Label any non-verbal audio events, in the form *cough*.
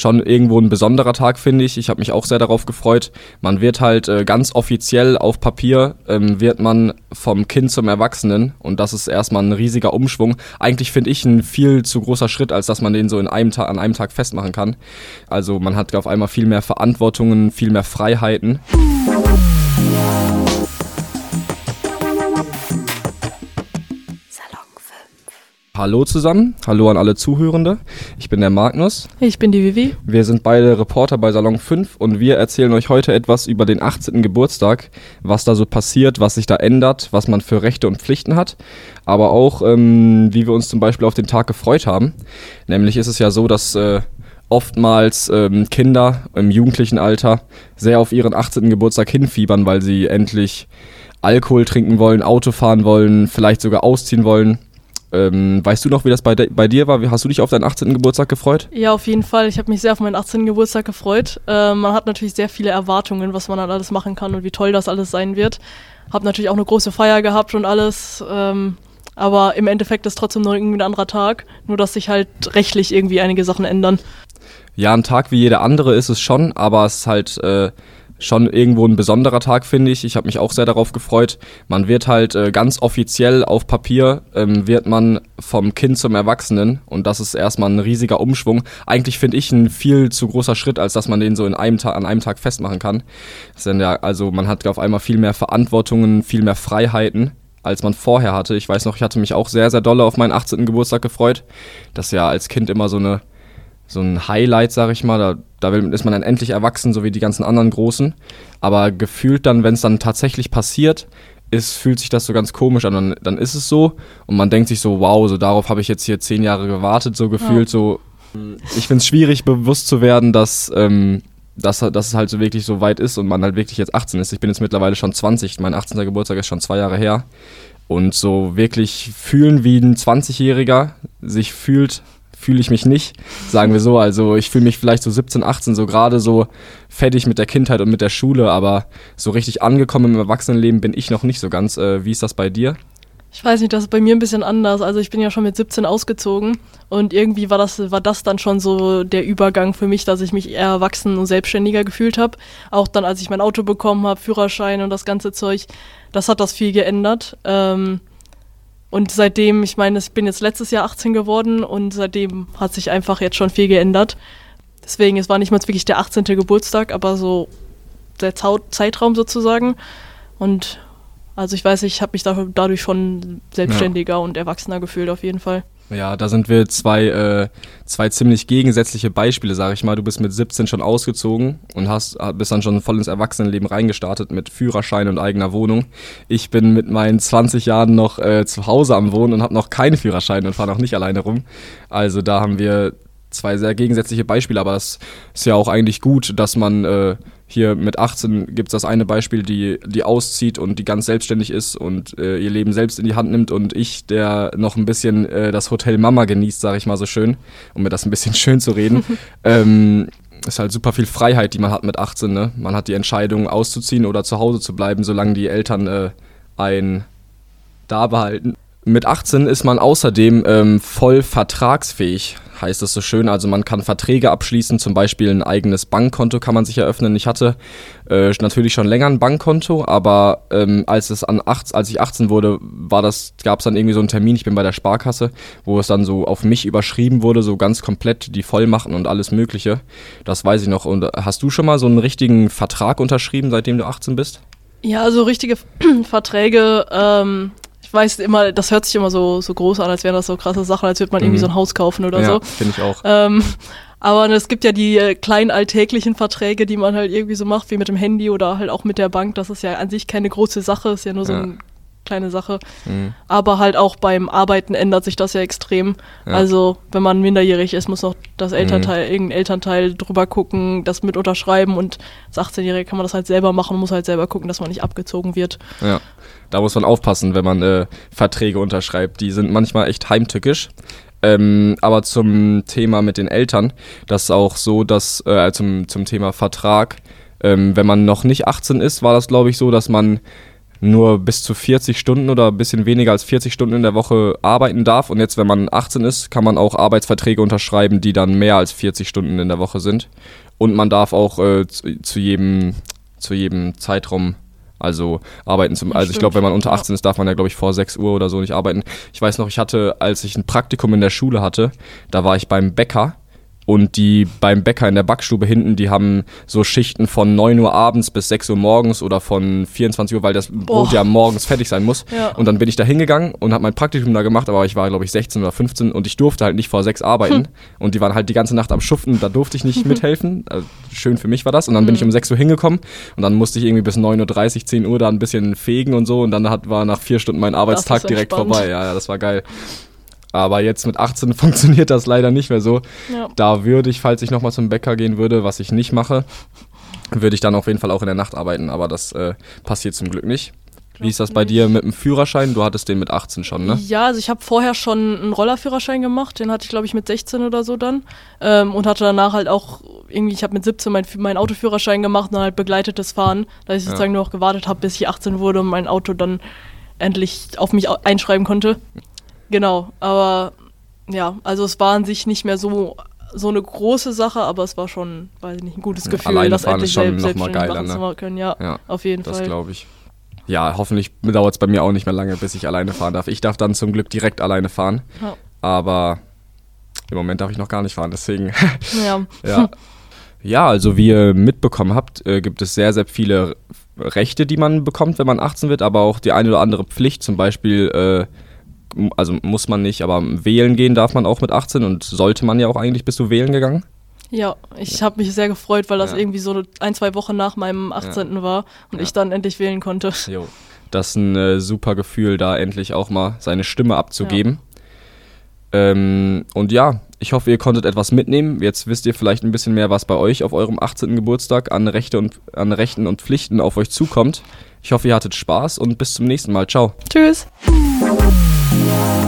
schon irgendwo ein besonderer Tag, finde ich. Ich habe mich auch sehr darauf gefreut. Man wird halt äh, ganz offiziell auf Papier, ähm, wird man vom Kind zum Erwachsenen und das ist erstmal ein riesiger Umschwung. Eigentlich finde ich ein viel zu großer Schritt, als dass man den so in einem an einem Tag festmachen kann. Also man hat auf einmal viel mehr Verantwortungen, viel mehr Freiheiten. Hallo zusammen, hallo an alle Zuhörende. Ich bin der Magnus. Ich bin die Vivi. Wir sind beide Reporter bei Salon 5 und wir erzählen euch heute etwas über den 18. Geburtstag, was da so passiert, was sich da ändert, was man für Rechte und Pflichten hat, aber auch ähm, wie wir uns zum Beispiel auf den Tag gefreut haben. Nämlich ist es ja so, dass äh, oftmals ähm, Kinder im jugendlichen Alter sehr auf ihren 18. Geburtstag hinfiebern, weil sie endlich Alkohol trinken wollen, Auto fahren wollen, vielleicht sogar ausziehen wollen. Ähm, weißt du noch, wie das bei, bei dir war? Hast du dich auf deinen 18. Geburtstag gefreut? Ja, auf jeden Fall. Ich habe mich sehr auf meinen 18. Geburtstag gefreut. Äh, man hat natürlich sehr viele Erwartungen, was man dann alles machen kann und wie toll das alles sein wird. Hab natürlich auch eine große Feier gehabt und alles. Ähm, aber im Endeffekt ist trotzdem nur irgendwie ein anderer Tag. Nur, dass sich halt rechtlich irgendwie einige Sachen ändern. Ja, ein Tag wie jeder andere ist es schon, aber es ist halt. Äh schon irgendwo ein besonderer Tag, finde ich. Ich habe mich auch sehr darauf gefreut. Man wird halt äh, ganz offiziell auf Papier, ähm, wird man vom Kind zum Erwachsenen und das ist erstmal ein riesiger Umschwung. Eigentlich finde ich ein viel zu großer Schritt, als dass man den so in einem Tag, an einem Tag festmachen kann. Ja, also man hat auf einmal viel mehr Verantwortungen, viel mehr Freiheiten als man vorher hatte. Ich weiß noch, ich hatte mich auch sehr, sehr dolle auf meinen 18. Geburtstag gefreut. Das ist ja als Kind immer so eine so ein Highlight, sag ich mal. Da, da ist man dann endlich erwachsen, so wie die ganzen anderen Großen. Aber gefühlt dann, wenn es dann tatsächlich passiert, ist, fühlt sich das so ganz komisch an. Dann, dann ist es so und man denkt sich so, wow, so darauf habe ich jetzt hier zehn Jahre gewartet, so gefühlt. Ja. So, ich finde es schwierig, bewusst zu werden, dass, ähm, dass, dass es halt so wirklich so weit ist und man halt wirklich jetzt 18 ist. Ich bin jetzt mittlerweile schon 20, mein 18. Geburtstag ist schon zwei Jahre her. Und so wirklich fühlen, wie ein 20-Jähriger sich fühlt, fühle ich mich nicht, sagen wir so. Also ich fühle mich vielleicht so 17, 18, so gerade so fertig mit der Kindheit und mit der Schule, aber so richtig angekommen im Erwachsenenleben bin ich noch nicht so ganz. Äh, wie ist das bei dir? Ich weiß nicht, das ist bei mir ein bisschen anders. Also ich bin ja schon mit 17 ausgezogen und irgendwie war das, war das dann schon so der Übergang für mich, dass ich mich eher erwachsen und selbstständiger gefühlt habe. Auch dann, als ich mein Auto bekommen habe, Führerschein und das ganze Zeug, das hat das viel geändert. Ähm, und seitdem, ich meine, ich bin jetzt letztes Jahr 18 geworden und seitdem hat sich einfach jetzt schon viel geändert. Deswegen, es war nicht mal wirklich der 18. Geburtstag, aber so der Zeitraum sozusagen. Und also ich weiß, ich habe mich dadurch schon selbstständiger ja. und erwachsener gefühlt auf jeden Fall. Ja, da sind wir zwei, äh, zwei ziemlich gegensätzliche Beispiele, sag ich mal. Du bist mit 17 schon ausgezogen und hast, bist dann schon voll ins Erwachsenenleben reingestartet mit Führerschein und eigener Wohnung. Ich bin mit meinen 20 Jahren noch äh, zu Hause am Wohnen und habe noch keinen Führerschein und fahre noch nicht alleine rum. Also da haben wir zwei sehr gegensätzliche Beispiele, aber das ist ja auch eigentlich gut, dass man äh, hier mit 18 gibt es das eine Beispiel, die, die auszieht und die ganz selbstständig ist und äh, ihr Leben selbst in die Hand nimmt und ich, der noch ein bisschen äh, das Hotel Mama genießt, sage ich mal so schön, um mir das ein bisschen *laughs* schön zu reden. *laughs* ähm, ist halt super viel Freiheit, die man hat mit 18. Ne? Man hat die Entscheidung auszuziehen oder zu Hause zu bleiben, solange die Eltern äh, einen da behalten. Mit 18 ist man außerdem ähm, voll vertragsfähig heißt es so schön. Also man kann Verträge abschließen, zum Beispiel ein eigenes Bankkonto kann man sich eröffnen. Ich hatte äh, natürlich schon länger ein Bankkonto, aber ähm, als es an acht, als ich 18 wurde, war das, gab es dann irgendwie so einen Termin, ich bin bei der Sparkasse, wo es dann so auf mich überschrieben wurde, so ganz komplett die Vollmachten und alles Mögliche. Das weiß ich noch. Und hast du schon mal so einen richtigen Vertrag unterschrieben, seitdem du 18 bist? Ja, also richtige *clears throat* Verträge ähm, ich weiß immer, das hört sich immer so, so groß an, als wären das so krasse Sachen, als würde man mhm. irgendwie so ein Haus kaufen oder ja, so. finde ich auch. Ähm, aber es gibt ja die äh, kleinen alltäglichen Verträge, die man halt irgendwie so macht, wie mit dem Handy oder halt auch mit der Bank. Das ist ja an sich keine große Sache, ist ja nur so ja. eine kleine Sache. Mhm. Aber halt auch beim Arbeiten ändert sich das ja extrem. Ja. Also, wenn man minderjährig ist, muss noch das Elternteil, mhm. irgendein Elternteil drüber gucken, das mit unterschreiben und als 18-Jährige kann man das halt selber machen und muss halt selber gucken, dass man nicht abgezogen wird. Ja da muss man aufpassen, wenn man äh, Verträge unterschreibt. Die sind manchmal echt heimtückisch. Ähm, aber zum Thema mit den Eltern, das ist auch so, dass äh, zum, zum Thema Vertrag, ähm, wenn man noch nicht 18 ist, war das glaube ich so, dass man nur bis zu 40 Stunden oder ein bisschen weniger als 40 Stunden in der Woche arbeiten darf. Und jetzt, wenn man 18 ist, kann man auch Arbeitsverträge unterschreiben, die dann mehr als 40 Stunden in der Woche sind. Und man darf auch äh, zu, zu, jedem, zu jedem Zeitraum also arbeiten zum, also ich glaube, wenn man unter 18 ist, darf man ja, glaube ich, vor 6 Uhr oder so nicht arbeiten. Ich weiß noch, ich hatte, als ich ein Praktikum in der Schule hatte, da war ich beim Bäcker und die beim Bäcker in der Backstube hinten, die haben so Schichten von 9 Uhr abends bis 6 Uhr morgens oder von 24 Uhr, weil das Brot Boah. ja morgens fertig sein muss. Ja. Und dann bin ich da hingegangen und habe mein Praktikum da gemacht, aber ich war, glaube ich, 16 oder 15 und ich durfte halt nicht vor 6 arbeiten. Hm. Und die waren halt die ganze Nacht am Schuften, da durfte ich nicht *laughs* mithelfen. Also schön für mich war das. Und dann bin ich hm. um 6 Uhr hingekommen und dann musste ich irgendwie bis 9.30 Uhr, 10 Uhr da ein bisschen fegen und so. Und dann hat, war nach vier Stunden mein Arbeitstag direkt vorbei. Ja, ja, das war geil. Aber jetzt mit 18 *laughs* funktioniert das leider nicht mehr so. Ja. Da würde ich, falls ich nochmal zum Bäcker gehen würde, was ich nicht mache, würde ich dann auf jeden Fall auch in der Nacht arbeiten. Aber das äh, passiert zum Glück nicht. Wie ist das bei dir mit dem Führerschein? Du hattest den mit 18 schon, ne? Ja, also ich habe vorher schon einen Rollerführerschein gemacht. Den hatte ich, glaube ich, mit 16 oder so dann. Ähm, und hatte danach halt auch irgendwie, ich habe mit 17 meinen mein Autoführerschein gemacht und dann halt begleitetes Fahren, da ich sozusagen ja. nur noch gewartet habe, bis ich 18 wurde und mein Auto dann endlich auf mich einschreiben konnte. Genau, aber ja, also es war an sich nicht mehr so so eine große Sache, aber es war schon, weiß ich nicht, ein gutes Gefühl, Alleine das endlich selbst, mal geiler, ne? zu können. Ja, ja, auf jeden das Fall. Das glaube ich. Ja, hoffentlich dauert es bei mir auch nicht mehr lange, bis ich alleine fahren darf. Ich darf dann zum Glück direkt alleine fahren, ja. aber im Moment darf ich noch gar nicht fahren, deswegen. Ja. *laughs* ja. Ja, also wie ihr mitbekommen habt, äh, gibt es sehr, sehr viele Rechte, die man bekommt, wenn man 18 wird, aber auch die eine oder andere Pflicht, zum Beispiel äh, also muss man nicht, aber wählen gehen darf man auch mit 18 und sollte man ja auch eigentlich. Bist du wählen gegangen? Ja, ich habe mich sehr gefreut, weil das ja. irgendwie so ein, zwei Wochen nach meinem 18. Ja. war und ja. ich dann endlich wählen konnte. Jo. Das ist ein äh, super Gefühl, da endlich auch mal seine Stimme abzugeben. Ähm, und ja, ich hoffe, ihr konntet etwas mitnehmen. Jetzt wisst ihr vielleicht ein bisschen mehr, was bei euch auf eurem 18. Geburtstag an, Rechte und, an Rechten und Pflichten auf euch zukommt. Ich hoffe, ihr hattet Spaß und bis zum nächsten Mal. Ciao. Tschüss. Yeah.